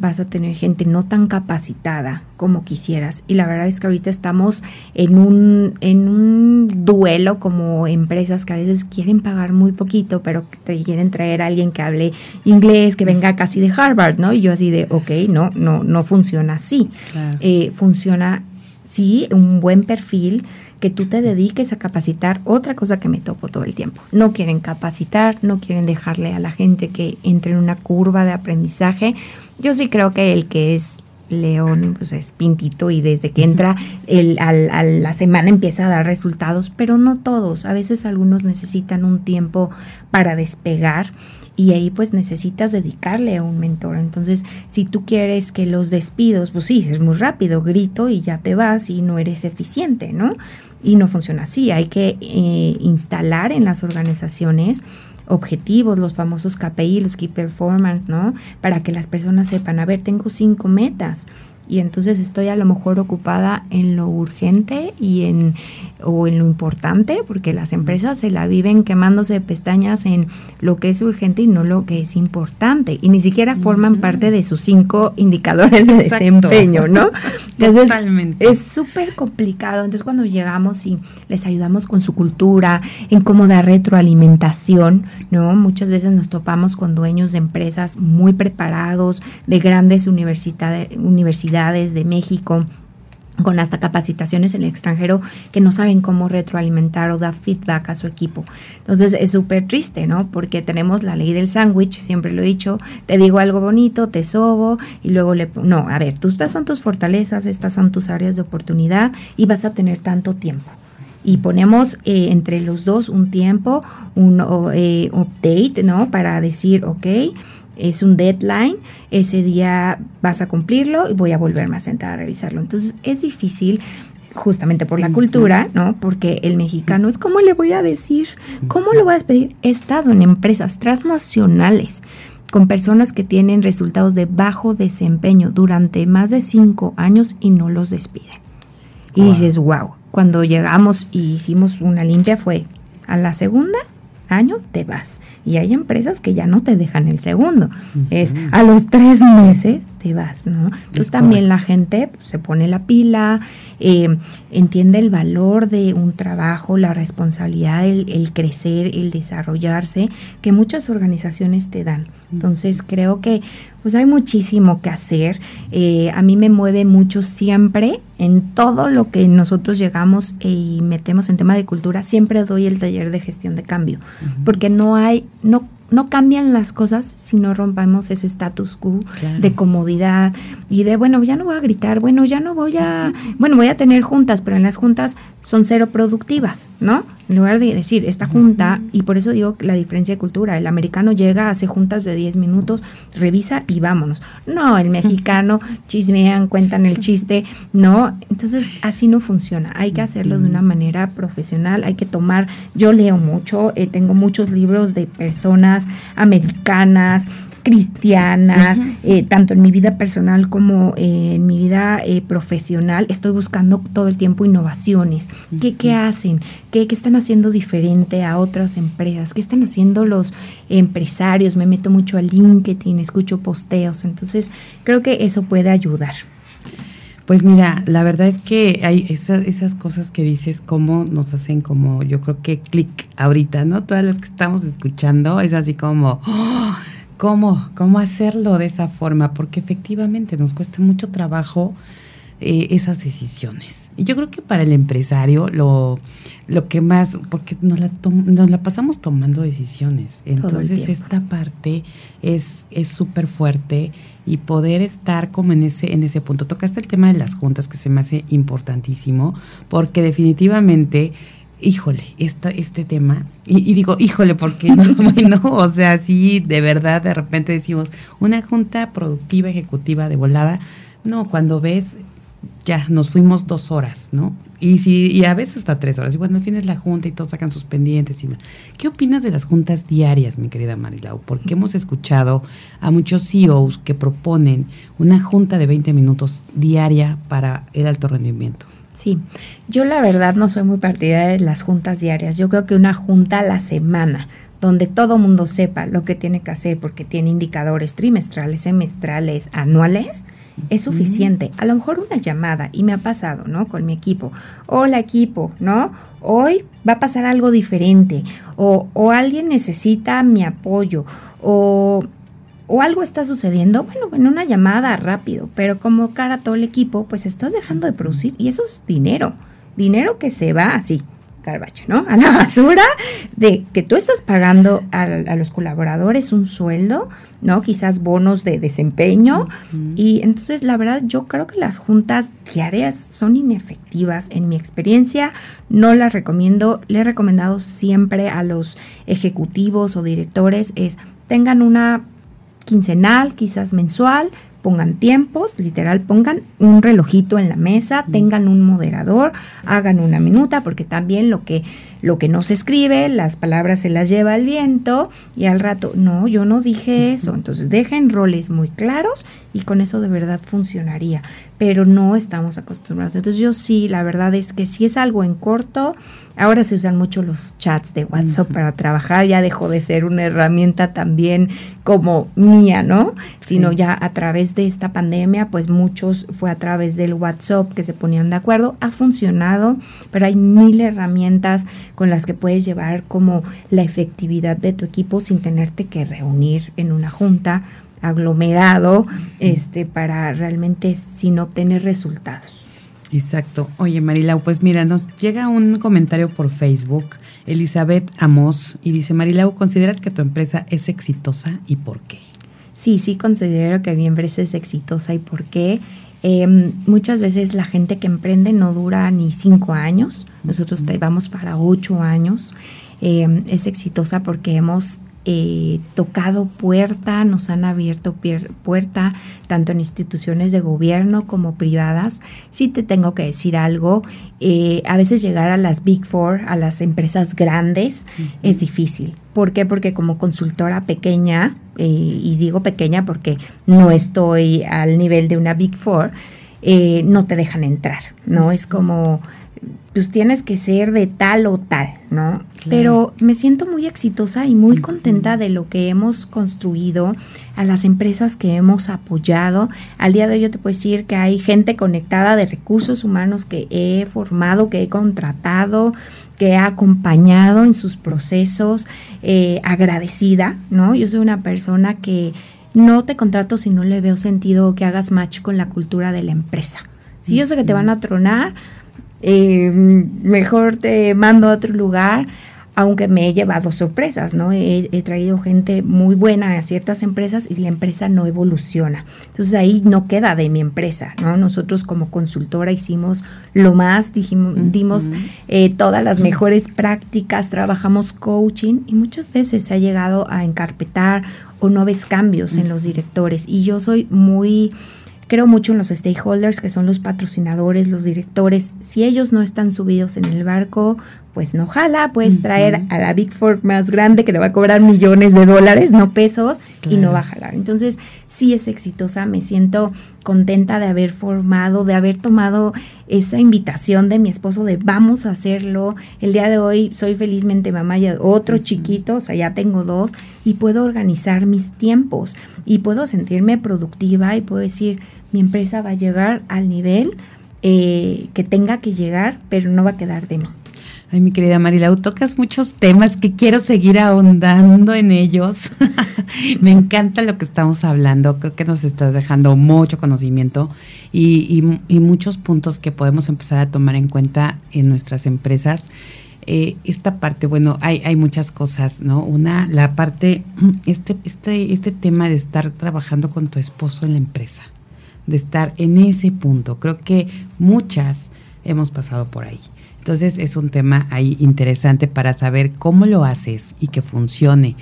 vas a tener gente no tan capacitada como quisieras. Y la verdad es que ahorita estamos en un, en un duelo como empresas que a veces quieren pagar muy poquito, pero te quieren traer a alguien que hable inglés, que venga casi de Harvard, ¿no? Y yo así de, ok, no, no, no funciona así. Eh, funciona sí, un buen perfil, que tú te dediques a capacitar, otra cosa que me topo todo el tiempo. No quieren capacitar, no quieren dejarle a la gente que entre en una curva de aprendizaje. Yo sí creo que el que es león pues es pintito y desde que entra el, al, a la semana empieza a dar resultados, pero no todos. A veces algunos necesitan un tiempo para despegar y ahí pues necesitas dedicarle a un mentor. Entonces, si tú quieres que los despidos, pues sí, es muy rápido, grito y ya te vas y no eres eficiente, ¿no? Y no funciona así, hay que eh, instalar en las organizaciones objetivos, los famosos KPI, los Key Performance, ¿no? Para que las personas sepan, a ver, tengo cinco metas y entonces estoy a lo mejor ocupada en lo urgente y en o en lo importante, porque las empresas se la viven quemándose de pestañas en lo que es urgente y no lo que es importante, y ni siquiera forman parte de sus cinco indicadores de desempeño, ¿no? Entonces, es súper complicado. Entonces, cuando llegamos y les ayudamos con su cultura, en cómo dar retroalimentación, ¿no? Muchas veces nos topamos con dueños de empresas muy preparados, de grandes universidades, universidades de México, con hasta capacitaciones en el extranjero que no saben cómo retroalimentar o dar feedback a su equipo. Entonces es súper triste, ¿no? Porque tenemos la ley del sándwich, siempre lo he dicho, te digo algo bonito, te sobo y luego le... No, a ver, tú, estas son tus fortalezas, estas son tus áreas de oportunidad y vas a tener tanto tiempo y ponemos eh, entre los dos un tiempo, un eh, update, ¿no? Para decir, ok, es un deadline, ese día vas a cumplirlo y voy a volverme a sentar a revisarlo. Entonces es difícil justamente por la cultura, ¿no? Porque el mexicano es, ¿cómo le voy a decir? ¿Cómo lo voy a despedir? He estado en empresas transnacionales con personas que tienen resultados de bajo desempeño durante más de cinco años y no los despiden. Y dices, wow, cuando llegamos y hicimos una limpia fue a la segunda año te vas. Y hay empresas que ya no te dejan el segundo. Es a los tres meses te vas, ¿no? Entonces también la gente pues, se pone la pila, eh, entiende el valor de un trabajo, la responsabilidad, el, crecer, el desarrollarse, que muchas organizaciones te dan. Entonces creo que pues hay muchísimo que hacer. Eh, a mí me mueve mucho siempre en todo lo que nosotros llegamos y metemos en tema de cultura, siempre doy el taller de gestión de cambio, porque no hay, no no cambian las cosas si no rompamos ese status quo de comodidad y de, bueno, ya no voy a gritar, bueno, ya no voy a, bueno, voy a tener juntas, pero en las juntas son cero productivas, ¿no? En lugar de decir, esta junta, y por eso digo la diferencia de cultura, el americano llega, hace juntas de 10 minutos, revisa y vámonos. No, el mexicano chismean, cuentan el chiste, ¿no? Entonces, así no funciona. Hay que hacerlo de una manera profesional, hay que tomar, yo leo mucho, eh, tengo muchos libros de personas americanas, cristianas, eh, tanto en mi vida personal como eh, en mi vida eh, profesional, estoy buscando todo el tiempo innovaciones. ¿Qué, qué hacen? ¿Qué, ¿Qué, están haciendo diferente a otras empresas? ¿Qué están haciendo los empresarios? Me meto mucho a LinkedIn, escucho posteos, entonces creo que eso puede ayudar. Pues mira, la verdad es que hay esas, esas cosas que dices, como nos hacen como, yo creo que clic ahorita, ¿no? Todas las que estamos escuchando, es así como, ¡oh! Cómo, cómo hacerlo de esa forma, porque efectivamente nos cuesta mucho trabajo eh, esas decisiones. Y yo creo que para el empresario lo, lo que más, porque nos la, nos la pasamos tomando decisiones, entonces esta parte es súper fuerte y poder estar como en ese, en ese punto. Tocaste el tema de las juntas que se me hace importantísimo, porque definitivamente híjole, esta, este tema, y, digo, híjole, porque no, no, o sea, sí, de verdad, de repente decimos, una junta productiva, ejecutiva de volada, no, cuando ves, ya, nos fuimos dos horas, ¿no? Y, si, y a veces hasta tres horas. Y bueno, tienes la junta y todos sacan sus pendientes. Y ¿Qué opinas de las juntas diarias, mi querida Marilau? Porque hemos escuchado a muchos CEOs que proponen una junta de 20 minutos diaria para el alto rendimiento. Sí, yo la verdad no soy muy partidaria de las juntas diarias. Yo creo que una junta a la semana, donde todo mundo sepa lo que tiene que hacer porque tiene indicadores trimestrales, semestrales, anuales, es suficiente. A lo mejor una llamada, y me ha pasado, ¿no? Con mi equipo. Hola equipo, ¿no? Hoy va a pasar algo diferente. O, o alguien necesita mi apoyo. O o algo está sucediendo, bueno, en una llamada rápido, pero como cara todo el equipo, pues estás dejando de producir y eso es dinero, dinero que se va así, carbacho, ¿no? A la basura de que tú estás pagando a, los colaboradores un sueldo, ¿no? Quizás bonos de desempeño y entonces la verdad yo creo que las juntas diarias son inefectivas en mi experiencia, no las recomiendo, le he recomendado siempre a los ejecutivos o directores es tengan una quincenal, quizás mensual, pongan tiempos, literal, pongan un relojito en la mesa, tengan un moderador, hagan una minuta, porque también lo que lo que no se escribe, las palabras se las lleva el viento y al rato, no, yo no dije eso. Entonces dejen roles muy claros y con eso de verdad funcionaría, pero no estamos acostumbrados. Entonces yo sí, la verdad es que si es algo en corto, ahora se usan mucho los chats de WhatsApp para trabajar, ya dejó de ser una herramienta también como mía, ¿no? Sino ya a través de esta pandemia, pues muchos fue a través del WhatsApp que se ponían de acuerdo, ha funcionado, pero hay mil herramientas con las que puedes llevar como la efectividad de tu equipo sin tenerte que reunir en una junta aglomerado este para realmente sin obtener resultados. Exacto. Oye, Marilau, pues mira, nos llega un comentario por Facebook, Elizabeth Amos, y dice, Marilau, ¿consideras que tu empresa es exitosa y por qué? Sí, sí considero que mi empresa es exitosa y por qué. Em, muchas veces la gente que emprende no dura ni cinco años, nosotros vamos para ocho años. Em, es exitosa porque hemos eh, tocado puerta, nos han abierto puerta tanto en instituciones de gobierno como privadas. Si te tengo que decir algo, eh, a veces llegar a las Big Four, a las empresas grandes, es difícil. ¿Por qué? Porque como consultora pequeña, eh, y digo pequeña porque no estoy al nivel de una Big Four, no te dejan entrar, ¿no? Es como pues tienes que ser de tal o tal, ¿no? Pero me siento muy exitosa y muy contenta de lo que hemos construido, a las empresas que hemos apoyado. Al día de hoy yo te puedo decir que hay gente conectada de recursos humanos que he formado, que he contratado, que he acompañado en sus procesos, eh, agradecida, ¿no? Yo soy una persona que no te contrato si no le veo sentido que hagas match con la cultura de la empresa. Si yo sé que te van a tronar, eh, mejor te mando a otro lugar, aunque me he llevado sorpresas, ¿no? He, traído gente muy buena a ciertas empresas y la empresa no evoluciona. Entonces ahí no queda de mi empresa, ¿no? Nosotros como consultora hicimos lo más, dijimos, dimos eh, todas las mejores prácticas, trabajamos coaching y muchas veces se ha llegado a encarpetar o no ves cambios en los directores. Y yo soy muy Creo mucho en los stakeholders, que son los patrocinadores, los directores. Si ellos no están subidos en el barco, pues no jala, puedes traer a la Big Four más grande que le va a cobrar millones de dólares, no pesos, y no va a jalar. Entonces, sí es exitosa, me siento contenta de haber formado, de haber tomado esa invitación de mi esposo de vamos a hacerlo. El día de hoy soy felizmente mamá de otro chiquito, o sea, ya tengo dos, y puedo organizar mis tiempos y puedo sentirme productiva y puedo decir, mi empresa va a llegar al nivel eh, que tenga que llegar, pero no va a quedar de mí. Ay, mi querida Marilau, tocas muchos temas que quiero seguir ahondando en ellos. Me encanta lo que estamos hablando. Creo que nos estás dejando mucho conocimiento y, muchos puntos que podemos empezar a tomar en cuenta en nuestras empresas. Eh, esta parte, bueno, hay, hay muchas cosas, ¿no? Una, la parte, este, este, este tema de estar trabajando con tu esposo en la empresa, de estar en ese punto. Creo que muchas hemos pasado por ahí. Entonces es un tema ahí interesante para saber cómo lo haces y que funcione.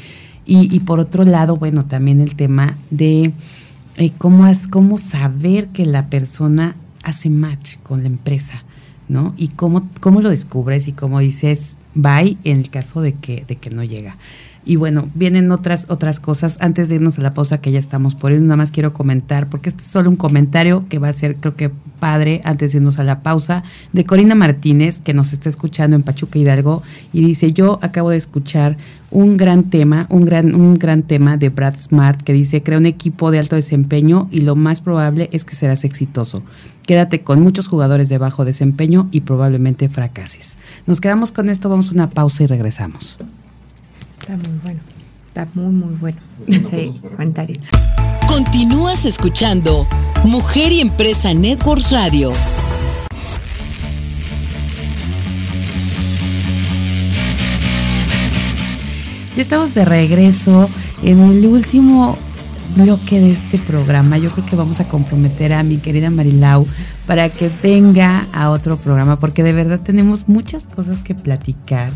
Y, por otro lado, bueno, también el tema de eh, cómo, cómo saber que la persona hace match con la empresa, ¿no? Y cómo, cómo lo descubres y cómo dices bye en el caso de que, de que no llega. Y bueno, vienen otras, otras cosas. Antes de irnos a la pausa que ya estamos por ir, nada más quiero comentar, porque este es solo un comentario que va a ser, creo que padre, antes de irnos a la pausa, de Corina Martínez, que nos está escuchando en Pachuca Hidalgo, y dice, yo acabo de escuchar un gran tema, un gran, un gran tema de Brad Smart, que dice, crea un equipo de alto desempeño y lo más probable es que serás exitoso. Quédate con muchos jugadores de bajo desempeño y probablemente fracases. Nos quedamos con esto, vamos a una pausa y regresamos. Está muy bueno. Está muy, muy bueno ese comentario. Continúas escuchando Mujer y Empresa Networks Radio. Ya estamos de regreso en el último bloque de este programa. Yo creo que vamos a comprometer a mi querida Marilau para que venga a otro programa porque de verdad tenemos muchas cosas que platicar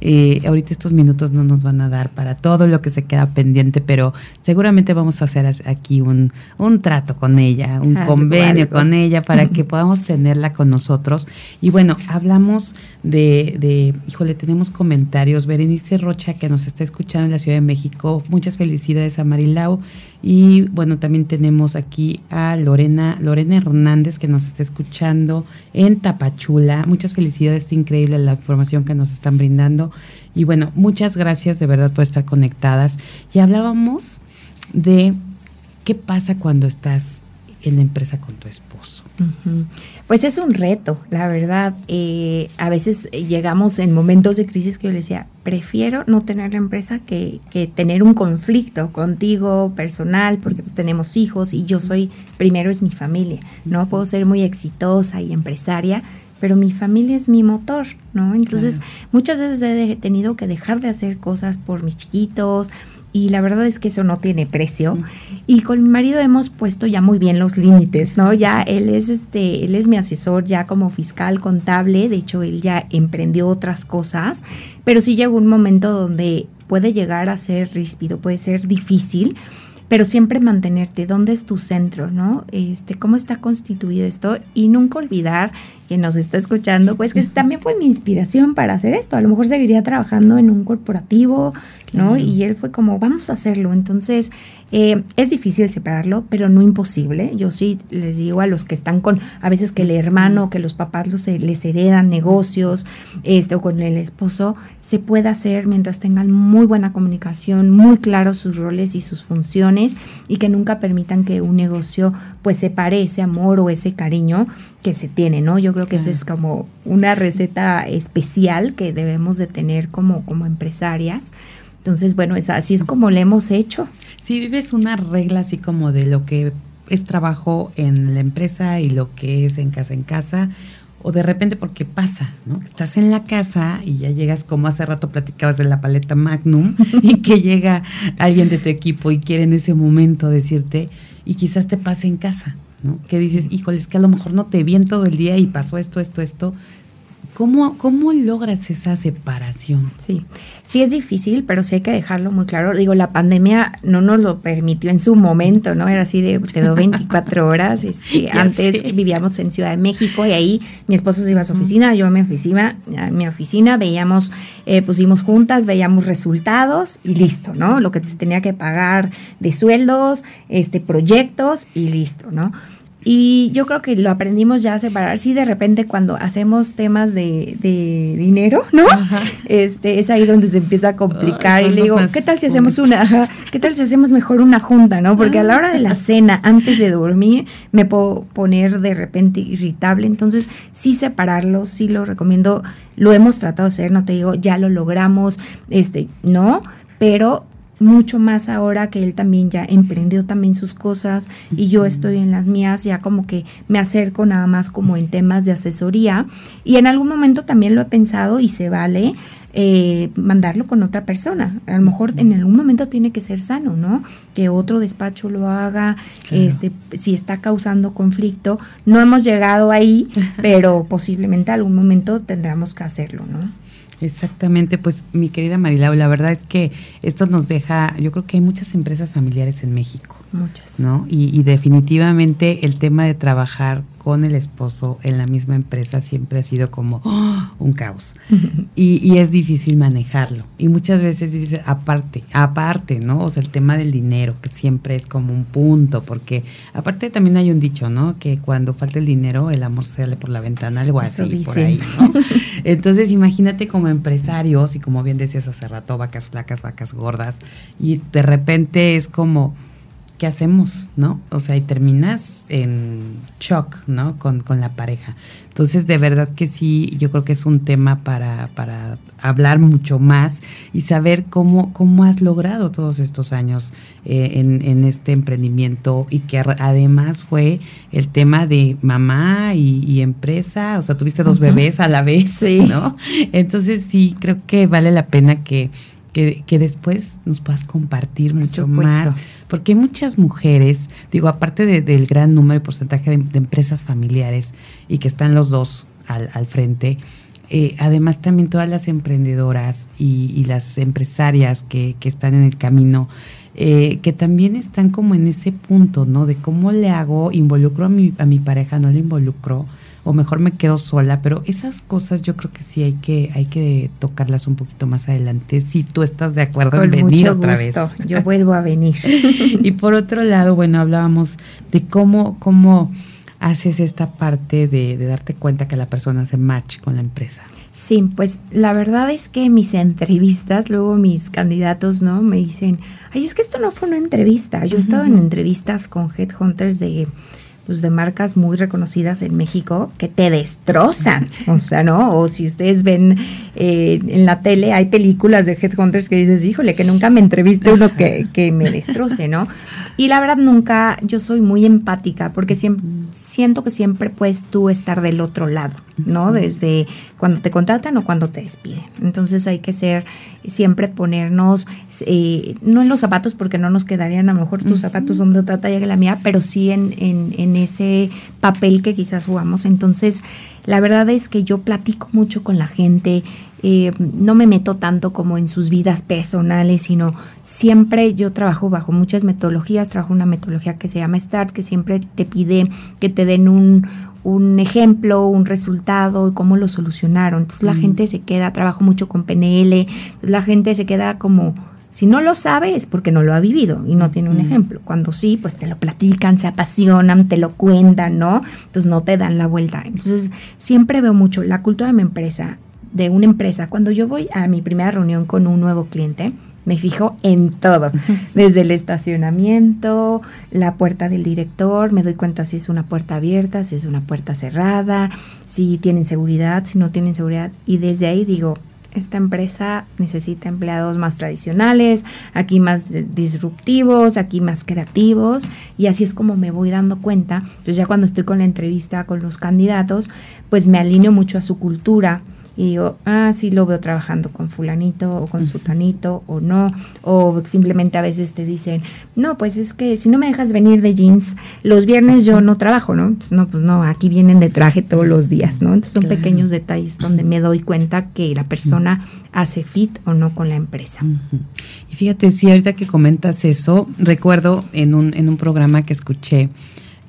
Eh, ahorita estos minutos no nos van a dar para todo lo que se queda pendiente, pero seguramente vamos a hacer aquí un, un trato con ella, un convenio con ella para que podamos tenerla con nosotros. Y bueno, hablamos de, de, híjole, tenemos comentarios. Berenice Rocha, que nos está escuchando en la Ciudad de México, muchas felicidades a Marilau. Y bueno, también tenemos aquí a Lorena, Lorena Hernández que nos está escuchando en Tapachula. Muchas felicidades, está increíble la información que nos están brindando. Y bueno, muchas gracias de verdad por estar conectadas. Y hablábamos de qué pasa cuando estás en la empresa con tu esposo. Pues es un reto, la verdad. Eh, a veces llegamos en momentos de crisis que yo le decía, prefiero no tener la empresa que, que tener un conflicto contigo personal, porque tenemos hijos y yo soy, primero es mi familia, ¿no? Puedo ser muy exitosa y empresaria, pero mi familia es mi motor, ¿no? Entonces, muchas veces he tenido que dejar de hacer cosas por mis chiquitos, y la verdad es que eso no tiene precio. Y con mi marido hemos puesto ya muy bien los límites, ¿no? Ya él es este, él es mi asesor ya como fiscal contable, de hecho él ya emprendió otras cosas, pero sí llegó un momento donde puede llegar a ser ríspido, puede ser difícil pero siempre mantenerte, ¿dónde es tu centro, no? Este, cómo está constituido esto y nunca olvidar que nos está escuchando, pues que también fue mi inspiración para hacer esto. A lo mejor seguiría trabajando en un corporativo, ¿no? Y él fue como, vamos a hacerlo. Entonces, eh, es difícil separarlo, pero no imposible. Yo sí les digo a los que están con, a veces que el hermano, que los papás los, les heredan negocios, este, o con el esposo, se puede hacer mientras tengan muy buena comunicación, muy claros sus roles y sus funciones, y que nunca permitan que un negocio pues separe ese amor o ese cariño que se tiene, ¿no? Yo creo que esa es como una receta especial que debemos de tener como, como empresarias entonces, bueno, es, así es como le hemos hecho. Si vives una regla así como de lo que es trabajo en la empresa y lo que es en casa en casa, o de repente porque pasa, ¿no? Estás en la casa y ya llegas como hace rato platicabas de la paleta Magnum y que llega alguien de tu equipo y quiere en ese momento decirte y quizás te pase en casa, ¿no? Que dices, híjole, es que a lo mejor no te vi en todo el día y pasó esto, esto, esto. ¿Cómo, ¿Cómo logras esa separación? Sí, sí es difícil, pero sí hay que dejarlo muy claro. Digo, la pandemia no nos lo permitió en su momento, ¿no? Era así de, te veo 24 horas. Este, antes vivíamos en Ciudad de México y ahí mi esposo se iba a su oficina, yo a mi oficina, a mi oficina, veíamos, eh, pusimos juntas, veíamos resultados y listo, ¿no? Lo que se tenía que pagar de sueldos, este, proyectos y listo, ¿no? Y yo creo que lo aprendimos ya a separar. Sí, de repente cuando hacemos temas de, de dinero, ¿no? Este, es ahí donde se empieza a complicar. y le digo, ¿qué tal si hacemos una, qué tal si hacemos mejor una junta, ¿no? Porque a la hora de la cena, antes de dormir, me puedo poner de repente irritable. Entonces, sí separarlo, sí lo recomiendo. Lo hemos tratado de hacer, no te digo, ya lo logramos, este, ¿no? Pero mucho más ahora que él también ya emprendió también sus cosas y yo estoy en las mías, ya como que me acerco nada más como en temas de asesoría y en algún momento también lo he pensado y se vale eh, mandarlo con otra persona. A lo mejor en algún momento tiene que ser sano, ¿no? Que otro despacho lo haga, este, si está causando conflicto. No hemos llegado ahí, pero posiblemente algún momento tendremos que hacerlo, ¿no? Exactamente, pues mi querida Marilau, la verdad es que esto nos deja, yo creo que hay muchas empresas familiares en México. Muchas. ¿No? Y, y definitivamente el tema de trabajar con el esposo en la misma empresa siempre ha sido como ¡oh! un caos. y, es difícil manejarlo. Y muchas veces dice, aparte, aparte, ¿no? O sea, el tema del dinero, que siempre es como un punto, porque aparte también hay un dicho, ¿no? Que cuando falta el dinero, el amor sale por la ventana, algo así, por ahí, ¿no? Entonces, imagínate como empresarios, y como bien decías hace rato, vacas flacas, vacas gordas, y de repente es como ¿qué hacemos? ¿No? O sea, y terminas en shock, ¿no? Con, con, la pareja. Entonces, de verdad que sí, yo creo que es un tema para, para hablar mucho más y saber cómo, cómo has logrado todos estos años eh, en, en, este emprendimiento y que además fue el tema de mamá y, empresa, o sea, tuviste dos bebés a la vez, sí. ¿no? Entonces, sí, creo que vale la pena que que, que, después nos puedas compartir mucho más, porque hay muchas mujeres, digo, aparte del gran número y porcentaje de, empresas familiares y que están los dos al, al frente, eh, además también todas las emprendedoras y, las empresarias que, que, están en el camino, eh, que también están como en ese punto, ¿no? De cómo le hago, involucro a mi, a mi pareja, no le involucro, o mejor me quedo sola, pero esas cosas yo creo que sí hay que, hay que tocarlas un poquito más adelante, si tú estás de acuerdo en venir otra gusto. vez. Yo vuelvo a venir. y por otro lado, bueno, hablábamos de cómo, cómo haces esta parte de, darte cuenta que la persona hace match con la empresa? Sí, pues la verdad es que mis entrevistas, luego mis candidatos, ¿no? Me dicen, ay, es que esto no fue una entrevista. Yo he estado en entrevistas con headhunters de pues, de marcas muy reconocidas en México que te destrozan, o sea, ¿no? O si ustedes ven eh, en la tele, hay películas de headhunters que dices, híjole, que nunca me entreviste uno que, que me destroce, ¿no? Y la verdad nunca, yo soy muy empática porque siempre, siento que siempre puedes tú estar del otro lado, ¿no? Desde cuando te contratan o cuando te despiden. Entonces hay que ser, siempre ponernos, eh, no en los zapatos porque no nos quedarían, a lo mejor tus zapatos son de otra talla que la mía, pero sí en, en, en ese papel que quizás jugamos. Entonces, la verdad es que yo platico mucho con la gente, eh, no me meto tanto como en sus vidas personales, sino siempre yo trabajo bajo muchas metodologías, trabajo una metodología que se llama START, que siempre te pide que te den un, un ejemplo, un resultado y cómo lo solucionaron. Entonces la gente se queda, trabajo mucho con PNL, la gente se queda como si no lo sabe es porque no lo ha vivido y no tiene un ejemplo. Cuando sí, pues te lo platican, se apasionan, te lo cuentan, ¿no? Entonces no te dan la vuelta. Entonces siempre veo mucho la cultura de mi empresa, de una empresa. Cuando yo voy a mi primera reunión con un nuevo cliente, me fijo en todo, desde el estacionamiento, la puerta del director, me doy cuenta si es una puerta abierta, si es una puerta cerrada, si tienen seguridad, si no tienen seguridad. Y desde ahí digo, esta empresa necesita empleados más tradicionales, aquí más disruptivos, aquí más creativos y así es como me voy dando cuenta. Entonces ya cuando estoy con la entrevista con los candidatos, pues me alineo mucho a su cultura, y digo, ah, sí lo veo trabajando con fulanito o con sutanito o no, o simplemente a veces te dicen, no, pues es que si no me dejas venir de jeans, los viernes yo no trabajo, ¿no? no, pues no, aquí vienen de traje todos los días, ¿no? Entonces son pequeños detalles donde me doy cuenta que la persona hace fit o no con la empresa. Y fíjate, si ahorita que comentas eso, recuerdo en un, en un programa que escuché,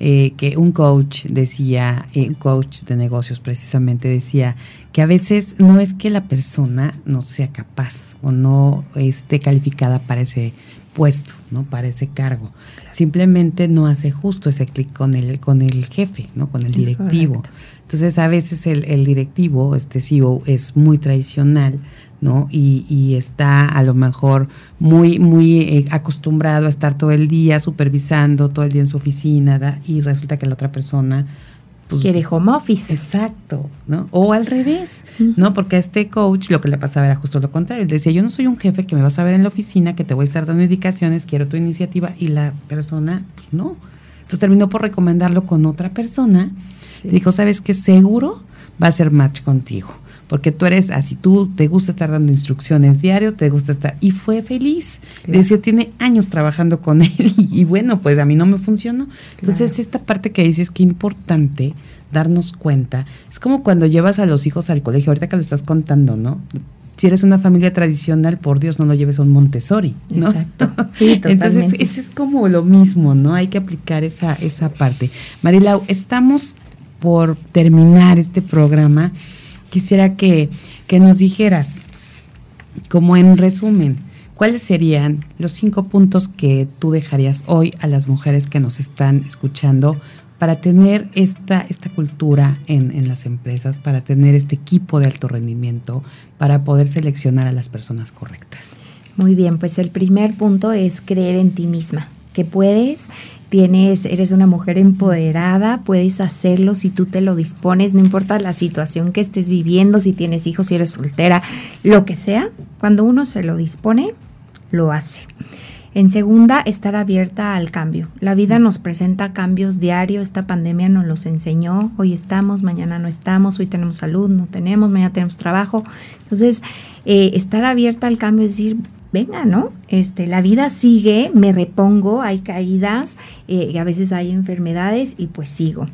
eh, que un coach decía, eh, un coach de negocios precisamente decía que a veces no es que la persona no sea capaz o no esté calificada para ese puesto, ¿no? Para ese cargo. Simplemente no hace justo ese clic con el, con el jefe, ¿no? Con el directivo. Entonces a veces el, el directivo, este CEO, es muy tradicional, ¿no? Y, y, está a lo mejor muy, muy eh, acostumbrado a estar todo el día supervisando, todo el día en su oficina, y resulta que la otra persona... Pues, Quiere home office. Exacto, ¿no? O al revés, ¿no? Porque a este coach lo que le pasaba era justo lo contrario. Él decía, yo no soy un jefe que me vas a ver en la oficina, que te voy a estar dando indicaciones, quiero tu iniciativa, y la persona, pues no. Entonces terminó por recomendarlo con otra persona. Dijo, ¿sabes qué? Seguro va a ser match contigo porque tú eres así, tú te gusta estar dando instrucciones diario, te gusta estar, y fue feliz. Decía, tiene años trabajando con él y, bueno, pues a mí no me funcionó. Entonces, esta parte que dices que importante darnos cuenta, es como cuando llevas a los hijos al colegio, ahorita que lo estás contando, ¿no? si eres una familia tradicional, por Dios, no lo lleves a un Montessori, ¿no? Exacto. Sí, totalmente. Entonces, ese es como lo mismo, ¿no? Hay que aplicar esa, esa parte. Marilau, estamos por terminar este programa quisiera que, nos dijeras, como en resumen, ¿cuáles serían los cinco puntos que tú dejarías hoy a las mujeres que nos están escuchando para tener esta, esta cultura en, en, las empresas, para tener este equipo de alto rendimiento, para poder seleccionar a las personas correctas? Muy bien, pues el primer punto es creer en ti misma, que puedes tienes, eres una mujer empoderada, puedes hacerlo si tú te lo dispones, no importa la situación que estés viviendo, si tienes hijos, si eres soltera, lo que sea, cuando uno se lo dispone, lo hace. En segunda, estar abierta al cambio. La vida nos presenta cambios diarios, esta pandemia nos los enseñó, hoy estamos, mañana no estamos, hoy tenemos salud, no tenemos, mañana tenemos trabajo. Entonces, eh, estar abierta al cambio es decir, venga, ¿no? Este, la vida sigue, me repongo, hay caídas, eh, a veces hay enfermedades y pues sigo.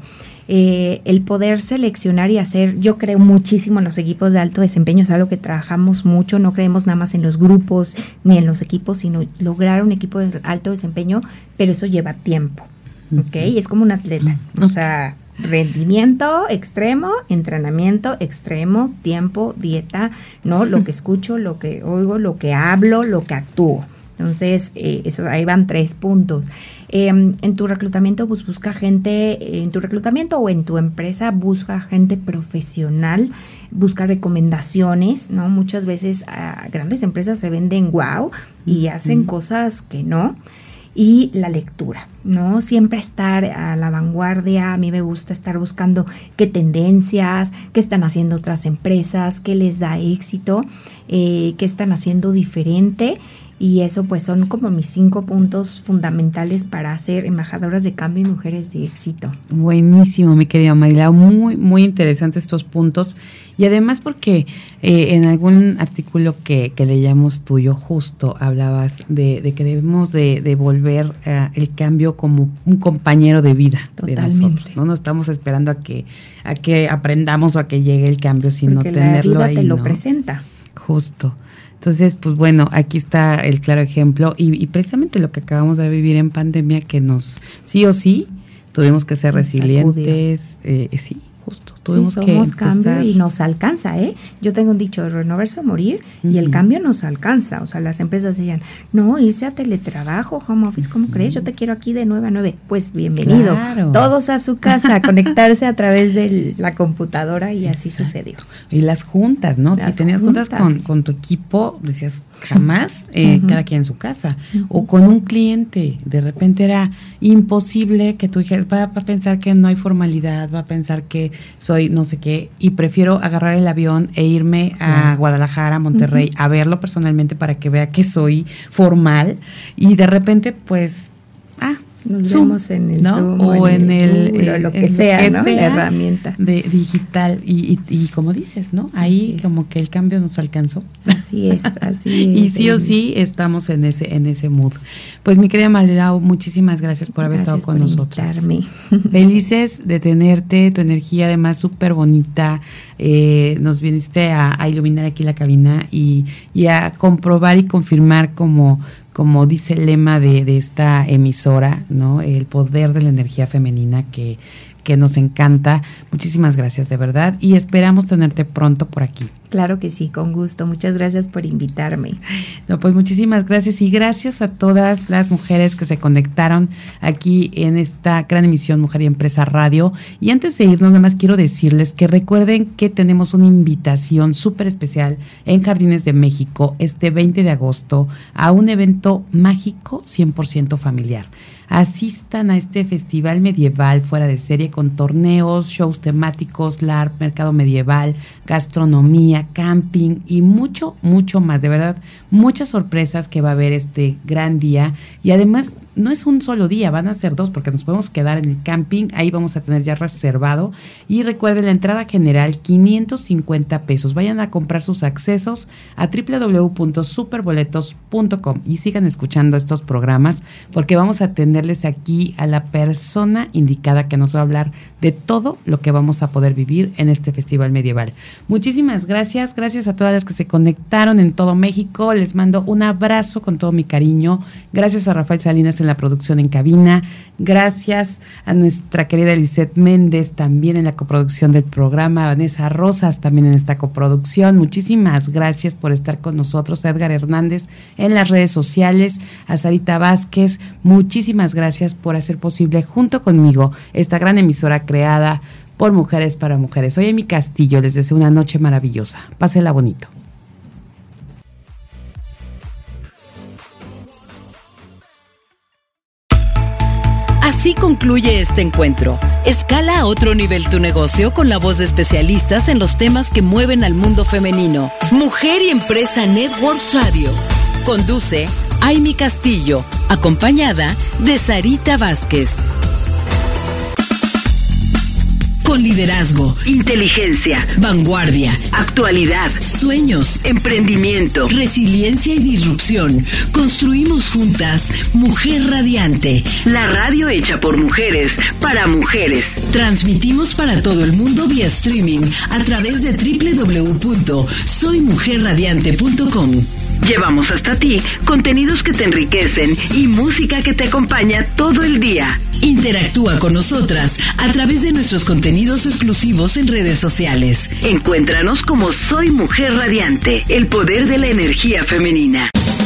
Eh, el poder seleccionar y hacer, yo creo muchísimo en los equipos de alto desempeño, es algo que trabajamos mucho, no creemos nada más en los grupos ni en los equipos, sino lograr un equipo de alto desempeño, pero eso lleva tiempo, ¿ok? Es como un atleta, o sea, rendimiento extremo, entrenamiento extremo, tiempo, dieta, ¿no? Lo que escucho, lo que oigo, lo que hablo, lo que actúo. Entonces, eh, eso, ahí van tres puntos. Em, en tu reclutamiento, pues busca gente, en tu reclutamiento o en tu empresa, busca gente profesional, busca recomendaciones, ¿no? Muchas veces a grandes empresas se venden wow y hacen cosas que no y la lectura, ¿no? Siempre estar a la vanguardia, a mí me gusta estar buscando qué tendencias, qué están haciendo otras empresas, qué les da éxito, eh, qué están haciendo diferente y eso pues son como mis cinco puntos fundamentales para ser embajadoras de cambio y mujeres de éxito. Buenísimo, mi querida Marila, muy, muy interesantes estos puntos. Y además porque eh, en algún artículo que, que, leíamos tuyo justo hablabas de, que debemos de, volver eh, el cambio como un compañero de vida de nosotros. No, no estamos esperando a que, a que aprendamos o a que llegue el cambio, sino tenerlo la vida te lo presenta. Justo. Entonces, pues bueno, aquí está el claro ejemplo y, precisamente lo que acabamos de vivir en pandemia que nos, sí o sí, tuvimos que ser resilientes, eh, sí, justo. Tuvimos somos cambio y nos alcanza, ¿eh? Yo tengo un dicho, renovarse o morir, y el cambio nos alcanza. O sea, las empresas decían, no, irse a teletrabajo, home office, ¿cómo crees? Yo te quiero aquí de 9 a 9. Pues bienvenido. Todos a su casa, a conectarse a través de la computadora y así sucedió. Y las juntas, ¿no? si tenías juntas, con, con tu equipo, decías, jamás eh, cada quien en su casa. O con un cliente, de repente era imposible que tú dijeras, va, a pensar que no hay formalidad, va a pensar que soy no sé qué, y prefiero agarrar el avión e irme a Guadalajara, Monterrey, a verlo personalmente para que vea que soy formal. Y de repente, pues, nos vemos en el Zoom o, en, el, lo que sea, ¿no? la herramienta de digital y, y, como dices, ¿no? Ahí como que el cambio nos alcanzó. Así es, así es. y sí o sí estamos en ese en ese mood. Pues mi querida Maledao, muchísimas gracias por haber estado con nosotros. Felices de tenerte, tu energía además súper bonita. Eh, nos viniste a, a, iluminar aquí la cabina y, y a comprobar y confirmar como como dice el lema de, de, esta emisora, ¿no? El poder de la energía femenina que, que nos encanta. Muchísimas gracias de verdad y esperamos tenerte pronto por aquí. Claro que sí, con gusto. Muchas gracias por invitarme. No, pues muchísimas gracias y gracias a todas las mujeres que se conectaron aquí en esta gran emisión Mujer y Empresa Radio. Y antes de irnos, nada más quiero decirles que recuerden que tenemos una invitación súper especial en Jardines de México este 20 de agosto a un evento mágico 100% familiar asistan a este festival medieval fuera de serie con torneos, shows temáticos, LARP, mercado medieval, gastronomía, camping y mucho, mucho más. De verdad, muchas sorpresas que va a haber este gran día y además no es un solo día, van a ser dos porque nos podemos quedar en el camping, ahí vamos a tener ya reservado. Y recuerden la entrada general 550 pesos. Vayan a comprar sus accesos a www.superboletos.com y sigan escuchando estos programas porque vamos a tenerles aquí a la persona indicada que nos va a hablar de todo lo que vamos a poder vivir en este festival medieval. Muchísimas gracias, gracias a todas las que se conectaron en todo México. Les mando un abrazo con todo mi cariño. Gracias a Rafael Salinas en la producción en cabina. Gracias a nuestra querida Lisette Méndez también en la coproducción del programa. Vanessa Rosas también en esta coproducción. Muchísimas gracias por estar con nosotros. Edgar Hernández en las redes sociales. A Sarita Vázquez, muchísimas gracias por hacer posible junto conmigo esta gran emisora creada por mujeres para mujeres. Soy mi Castillo, les deseo una noche maravillosa. Pásela bonito. Así concluye este encuentro. Escala a otro nivel tu negocio con la voz de especialistas en los temas que mueven al mundo femenino. Mujer y Empresa Networks Radio. Conduce Aimi Castillo, acompañada de Sarita Vázquez. Con liderazgo, inteligencia, vanguardia, actualidad, sueños, emprendimiento, resiliencia y disrupción. Construimos juntas Mujer Radiante, la radio hecha por mujeres para mujeres. Transmitimos para todo el mundo vía streaming a través de www.soymujerradiante.com. Llevamos hasta ti contenidos que te enriquecen y música que te acompaña todo el día. Interactúa con nosotras a través de nuestros exclusivos en redes sociales. Encuéntranos como Soy Mujer Radiante, el poder de la energía femenina.